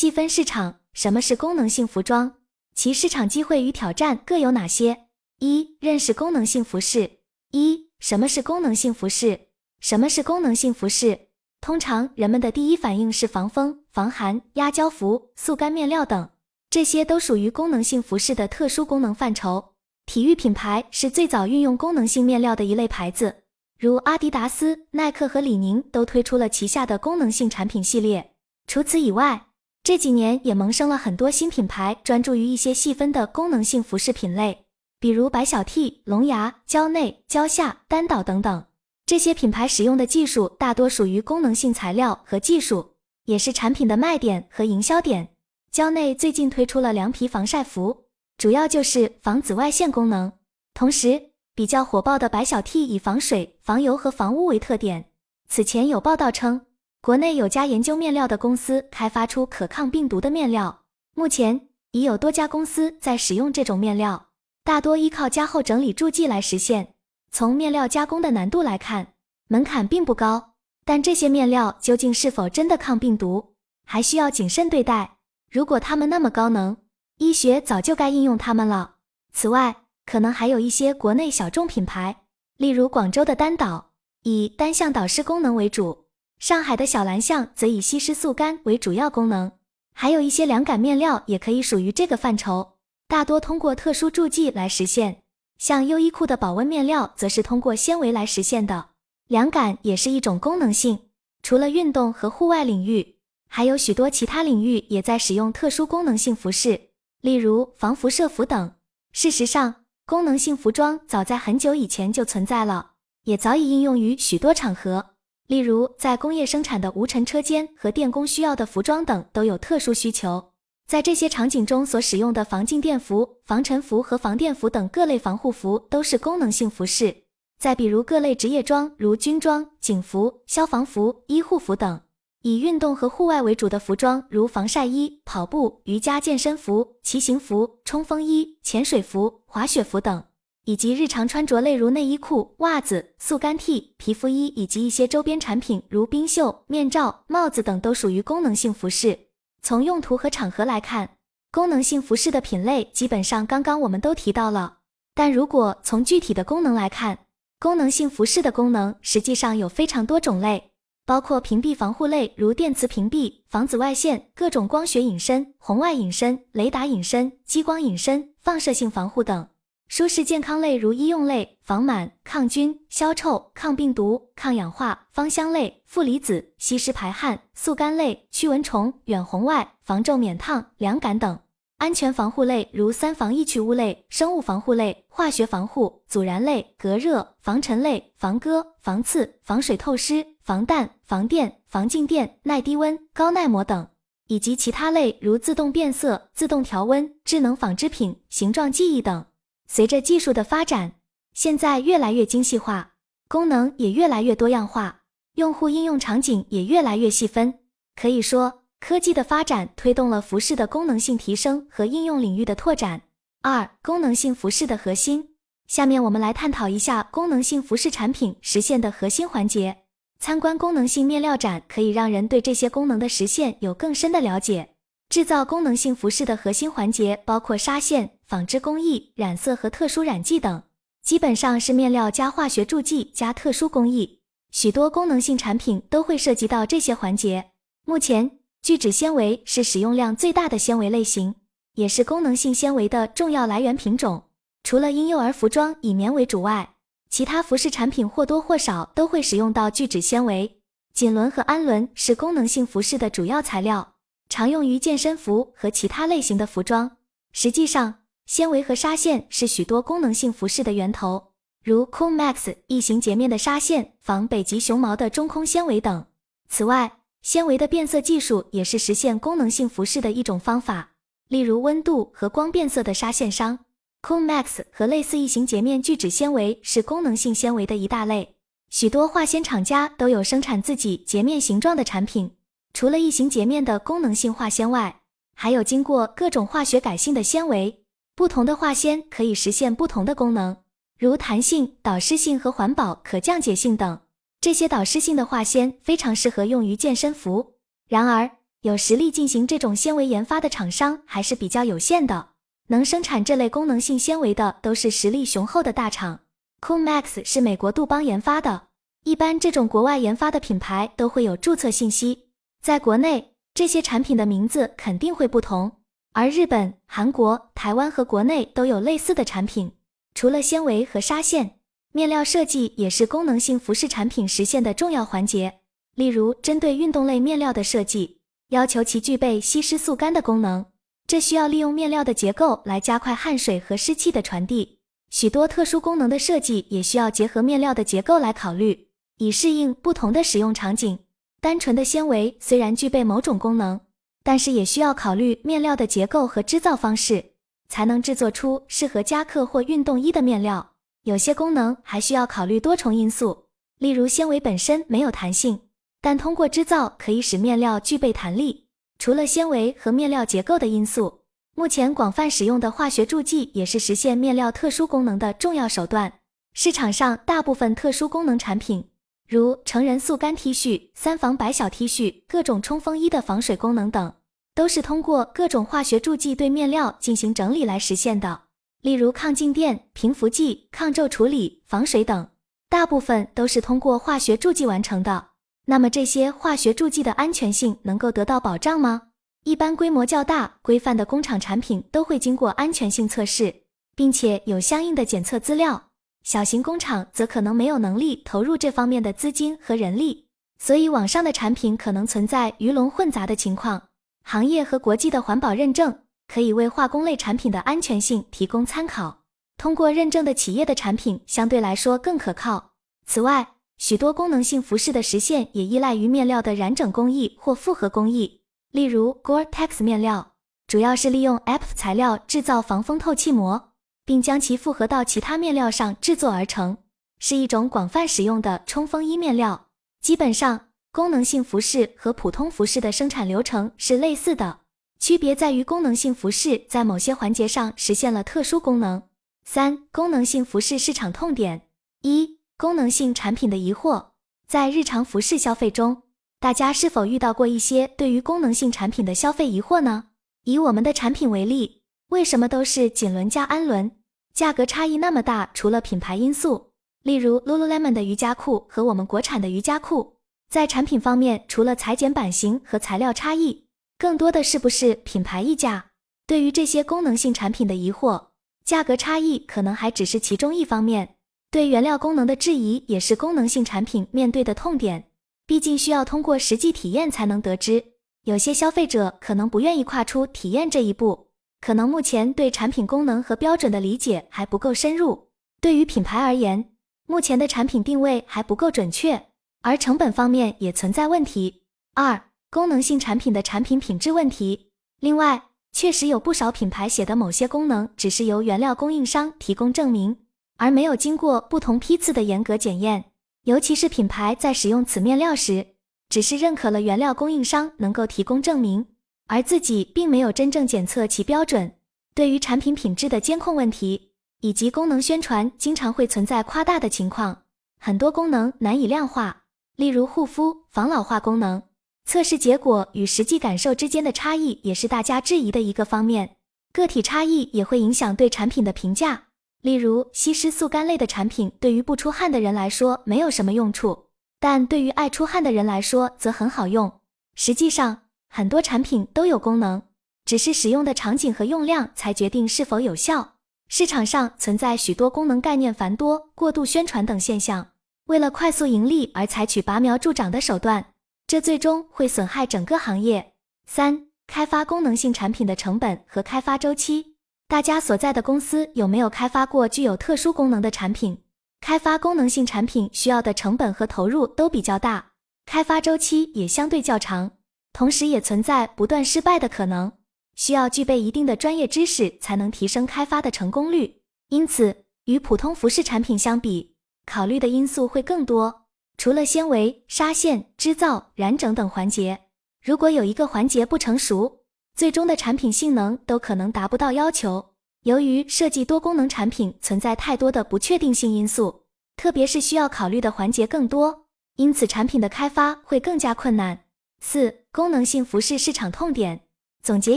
细分市场，什么是功能性服装？其市场机会与挑战各有哪些？一、认识功能性服饰。一、什么是功能性服饰？什么是功能性服饰？通常人们的第一反应是防风、防寒、压胶服、速干面料等，这些都属于功能性服饰的特殊功能范畴。体育品牌是最早运用功能性面料的一类牌子，如阿迪达斯、耐克和李宁都推出了旗下的功能性产品系列。除此以外，这几年也萌生了很多新品牌，专注于一些细分的功能性服饰品类，比如白小 T、龙牙、蕉内、蕉下、丹岛等等。这些品牌使用的技术大多属于功能性材料和技术，也是产品的卖点和营销点。蕉内最近推出了凉皮防晒服，主要就是防紫外线功能。同时，比较火爆的白小 T 以防水、防油和防污为特点。此前有报道称。国内有家研究面料的公司开发出可抗病毒的面料，目前已有多家公司在使用这种面料，大多依靠加厚整理助剂来实现。从面料加工的难度来看，门槛并不高，但这些面料究竟是否真的抗病毒，还需要谨慎对待。如果它们那么高能，医学早就该应用它们了。此外，可能还有一些国内小众品牌，例如广州的单导，以单向导湿功能为主。上海的小蓝象则以吸湿速干为主要功能，还有一些凉感面料也可以属于这个范畴，大多通过特殊助剂来实现。像优衣库的保温面料，则是通过纤维来实现的。凉感也是一种功能性，除了运动和户外领域，还有许多其他领域也在使用特殊功能性服饰，例如防辐射服等。事实上，功能性服装早在很久以前就存在了，也早已应用于许多场合。例如，在工业生产的无尘车间和电工需要的服装等都有特殊需求。在这些场景中所使用的防静电服、防尘服和防电服等各类防护服都是功能性服饰。再比如各类职业装，如军装、警服、消防服、医护服等；以运动和户外为主的服装，如防晒衣、跑步、瑜伽健身服、骑行服、冲锋衣、潜水服、滑雪服等。以及日常穿着类如内衣裤、袜子、速干 T、皮肤衣以及一些周边产品如冰袖、面罩、帽子等都属于功能性服饰。从用途和场合来看，功能性服饰的品类基本上刚刚我们都提到了。但如果从具体的功能来看，功能性服饰的功能实际上有非常多种类，包括屏蔽防护类如电磁屏蔽、防紫外线、各种光学隐身、红外隐身、雷达隐身、激光隐身、放射性防护等。舒适健康类如医用类，防螨、抗菌、消臭、抗病毒、抗氧化；芳香类，负离子、吸湿排汗；速干类，驱蚊虫、远红外、防皱免烫、凉感等；安全防护类如三防易去污类、生物防护类、化学防护；阻燃类，隔热、防尘类、防割、防刺、防水透湿、防弹、防电、防静电、耐低温、高耐磨等；以及其他类如自动变色、自动调温、智能纺织品、形状记忆等。随着技术的发展，现在越来越精细化，功能也越来越多样化，用户应用场景也越来越细分。可以说，科技的发展推动了服饰的功能性提升和应用领域的拓展。二、功能性服饰的核心。下面我们来探讨一下功能性服饰产品实现的核心环节。参观功能性面料展可以让人对这些功能的实现有更深的了解。制造功能性服饰的核心环节包括纱线。纺织工艺、染色和特殊染剂等，基本上是面料加化学助剂加特殊工艺。许多功能性产品都会涉及到这些环节。目前，聚酯纤维是使用量最大的纤维类型，也是功能性纤维的重要来源品种。除了婴幼儿服装以棉为主外，其他服饰产品或多或少都会使用到聚酯纤维。锦纶和氨纶是功能性服饰的主要材料，常用于健身服和其他类型的服装。实际上，纤维和纱线是许多功能性服饰的源头，如 Cool Max 异形洁面的纱线、仿北极熊毛的中空纤维等。此外，纤维的变色技术也是实现功能性服饰的一种方法，例如温度和光变色的纱线商。Cool Max 和类似异形洁面聚酯纤维是功能性纤维的一大类，许多化纤厂家都有生产自己洁面形状的产品。除了异形洁面的功能性化纤外，还有经过各种化学改性的纤维。不同的化纤可以实现不同的功能，如弹性、导湿性和环保、可降解性等。这些导湿性的化纤非常适合用于健身服。然而，有实力进行这种纤维研发的厂商还是比较有限的。能生产这类功能性纤维的都是实力雄厚的大厂。Coolmax 是美国杜邦研发的，一般这种国外研发的品牌都会有注册信息，在国内这些产品的名字肯定会不同。而日本、韩国、台湾和国内都有类似的产品。除了纤维和纱线，面料设计也是功能性服饰产品实现的重要环节。例如，针对运动类面料的设计，要求其具备吸湿速干的功能。这需要利用面料的结构来加快汗水和湿气的传递。许多特殊功能的设计也需要结合面料的结构来考虑，以适应不同的使用场景。单纯的纤维虽然具备某种功能，但是也需要考虑面料的结构和织造方式，才能制作出适合夹克或运动衣的面料。有些功能还需要考虑多重因素，例如纤维本身没有弹性，但通过织造可以使面料具备弹力。除了纤维和面料结构的因素，目前广泛使用的化学助剂也是实现面料特殊功能的重要手段。市场上大部分特殊功能产品，如成人速干 T 恤、三防百小 T 恤、各种冲锋衣的防水功能等，都是通过各种化学助剂对面料进行整理来实现的。例如抗静电、平浮剂、抗皱处理、防水等，大部分都是通过化学助剂完成的。那么这些化学助剂的安全性能够得到保障吗？一般规模较大、规范的工厂产品都会经过安全性测试，并且有相应的检测资料。小型工厂则可能没有能力投入这方面的资金和人力，所以网上的产品可能存在鱼龙混杂的情况。行业和国际的环保认证可以为化工类产品的安全性提供参考。通过认证的企业的产品相对来说更可靠。此外，许多功能性服饰的实现也依赖于面料的染整工艺或复合工艺。例如，Gore-Tex 面料主要是利用 EPF 材料制造防风透气膜，并将其复合到其他面料上制作而成，是一种广泛使用的冲锋衣面料。基本上，功能性服饰和普通服饰的生产流程是类似的，区别在于功能性服饰在某些环节上实现了特殊功能。三、功能性服饰市场痛点一。功能性产品的疑惑，在日常服饰消费中，大家是否遇到过一些对于功能性产品的消费疑惑呢？以我们的产品为例，为什么都是锦纶加氨纶，价格差异那么大？除了品牌因素，例如 Lululemon 的瑜伽裤和我们国产的瑜伽裤，在产品方面，除了裁剪版型和材料差异，更多的是不是品牌溢价？对于这些功能性产品的疑惑，价格差异可能还只是其中一方面。对原料功能的质疑也是功能性产品面对的痛点，毕竟需要通过实际体验才能得知。有些消费者可能不愿意跨出体验这一步，可能目前对产品功能和标准的理解还不够深入。对于品牌而言，目前的产品定位还不够准确，而成本方面也存在问题。二、功能性产品的产品品质问题。另外，确实有不少品牌写的某些功能只是由原料供应商提供证明。而没有经过不同批次的严格检验，尤其是品牌在使用此面料时，只是认可了原料供应商能够提供证明，而自己并没有真正检测其标准。对于产品品质的监控问题以及功能宣传，经常会存在夸大的情况，很多功能难以量化。例如护肤、防老化功能，测试结果与实际感受之间的差异，也是大家质疑的一个方面。个体差异也会影响对产品的评价。例如，吸湿速干类的产品对于不出汗的人来说没有什么用处，但对于爱出汗的人来说则很好用。实际上，很多产品都有功能，只是使用的场景和用量才决定是否有效。市场上存在许多功能概念繁多、过度宣传等现象，为了快速盈利而采取拔苗助长的手段，这最终会损害整个行业。三、开发功能性产品的成本和开发周期。大家所在的公司有没有开发过具有特殊功能的产品？开发功能性产品需要的成本和投入都比较大，开发周期也相对较长，同时也存在不断失败的可能，需要具备一定的专业知识才能提升开发的成功率。因此，与普通服饰产品相比，考虑的因素会更多。除了纤维、纱线、织造、染整等环节，如果有一个环节不成熟，最终的产品性能都可能达不到要求。由于设计多功能产品存在太多的不确定性因素，特别是需要考虑的环节更多，因此产品的开发会更加困难。四、功能性服饰市场痛点。总结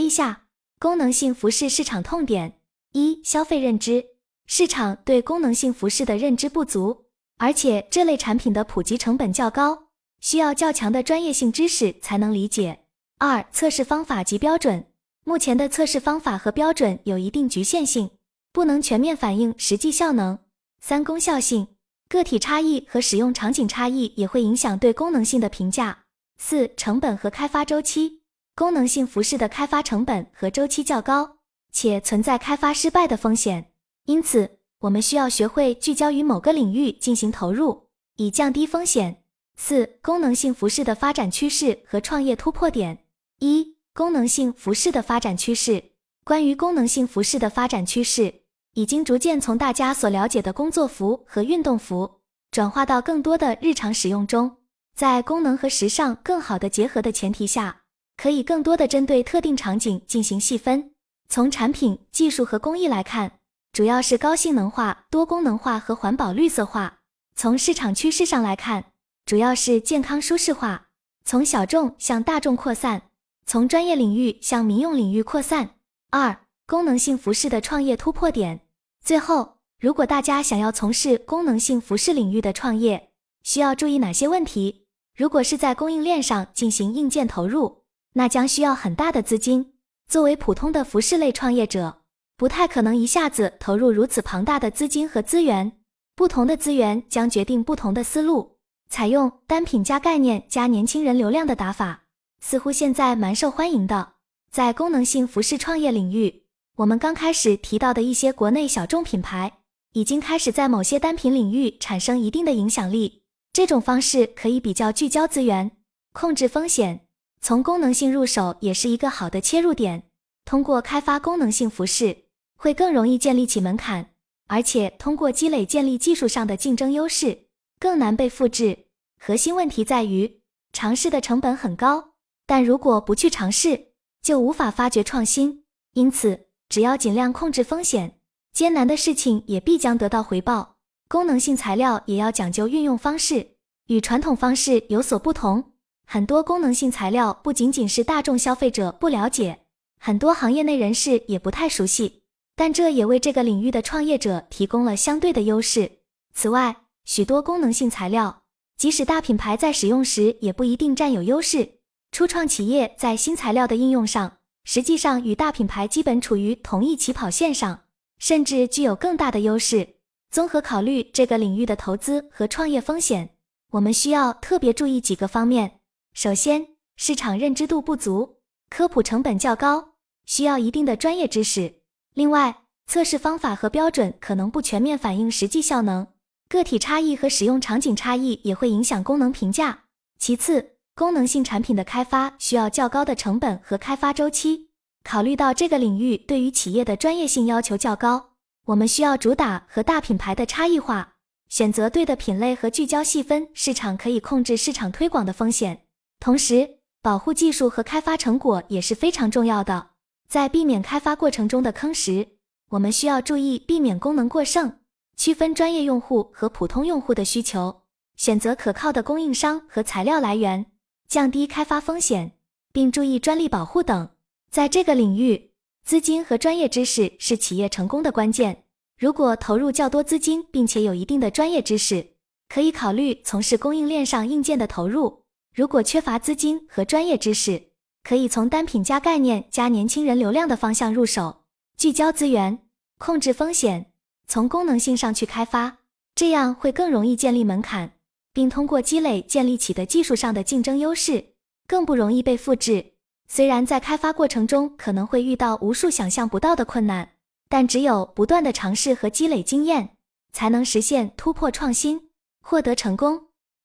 一下，功能性服饰市场痛点：一、消费认知，市场对功能性服饰的认知不足，而且这类产品的普及成本较高，需要较强的专业性知识才能理解。二、测试方法及标准，目前的测试方法和标准有一定局限性，不能全面反映实际效能。三、功效性，个体差异和使用场景差异也会影响对功能性的评价。四、成本和开发周期，功能性服饰的开发成本和周期较高，且存在开发失败的风险，因此我们需要学会聚焦于某个领域进行投入，以降低风险。四、功能性服饰的发展趋势和创业突破点。一、功能性服饰的发展趋势。关于功能性服饰的发展趋势，已经逐渐从大家所了解的工作服和运动服，转化到更多的日常使用中。在功能和时尚更好的结合的前提下，可以更多的针对特定场景进行细分。从产品技术和工艺来看，主要是高性能化、多功能化和环保绿色化。从市场趋势上来看，主要是健康舒适化，从小众向大众扩散，从专业领域向民用领域扩散。二、功能性服饰的创业突破点。最后，如果大家想要从事功能性服饰领域的创业，需要注意哪些问题？如果是在供应链上进行硬件投入，那将需要很大的资金。作为普通的服饰类创业者，不太可能一下子投入如此庞大的资金和资源。不同的资源将决定不同的思路。采用单品加概念加年轻人流量的打法，似乎现在蛮受欢迎的。在功能性服饰创业领域，我们刚开始提到的一些国内小众品牌，已经开始在某些单品领域产生一定的影响力。这种方式可以比较聚焦资源，控制风险，从功能性入手也是一个好的切入点。通过开发功能性服饰，会更容易建立起门槛，而且通过积累建立技术上的竞争优势，更难被复制。核心问题在于尝试的成本很高，但如果不去尝试，就无法发掘创新。因此，只要尽量控制风险，艰难的事情也必将得到回报。功能性材料也要讲究运用方式，与传统方式有所不同。很多功能性材料不仅仅是大众消费者不了解，很多行业内人士也不太熟悉，但这也为这个领域的创业者提供了相对的优势。此外，许多功能性材料，即使大品牌在使用时也不一定占有优势。初创企业在新材料的应用上，实际上与大品牌基本处于同一起跑线上，甚至具有更大的优势。综合考虑这个领域的投资和创业风险，我们需要特别注意几个方面。首先，市场认知度不足，科普成本较高，需要一定的专业知识。另外，测试方法和标准可能不全面反映实际效能，个体差异和使用场景差异也会影响功能评价。其次，功能性产品的开发需要较高的成本和开发周期，考虑到这个领域对于企业的专业性要求较高。我们需要主打和大品牌的差异化，选择对的品类和聚焦细分市场，可以控制市场推广的风险。同时，保护技术和开发成果也是非常重要的。在避免开发过程中的坑时，我们需要注意避免功能过剩，区分专业用户和普通用户的需求，选择可靠的供应商和材料来源，降低开发风险，并注意专利保护等。在这个领域。资金和专业知识是企业成功的关键。如果投入较多资金，并且有一定的专业知识，可以考虑从事供应链上硬件的投入。如果缺乏资金和专业知识，可以从单品加概念加年轻人流量的方向入手，聚焦资源，控制风险，从功能性上去开发，这样会更容易建立门槛，并通过积累建立起的技术上的竞争优势，更不容易被复制。虽然在开发过程中可能会遇到无数想象不到的困难，但只有不断的尝试和积累经验，才能实现突破创新，获得成功。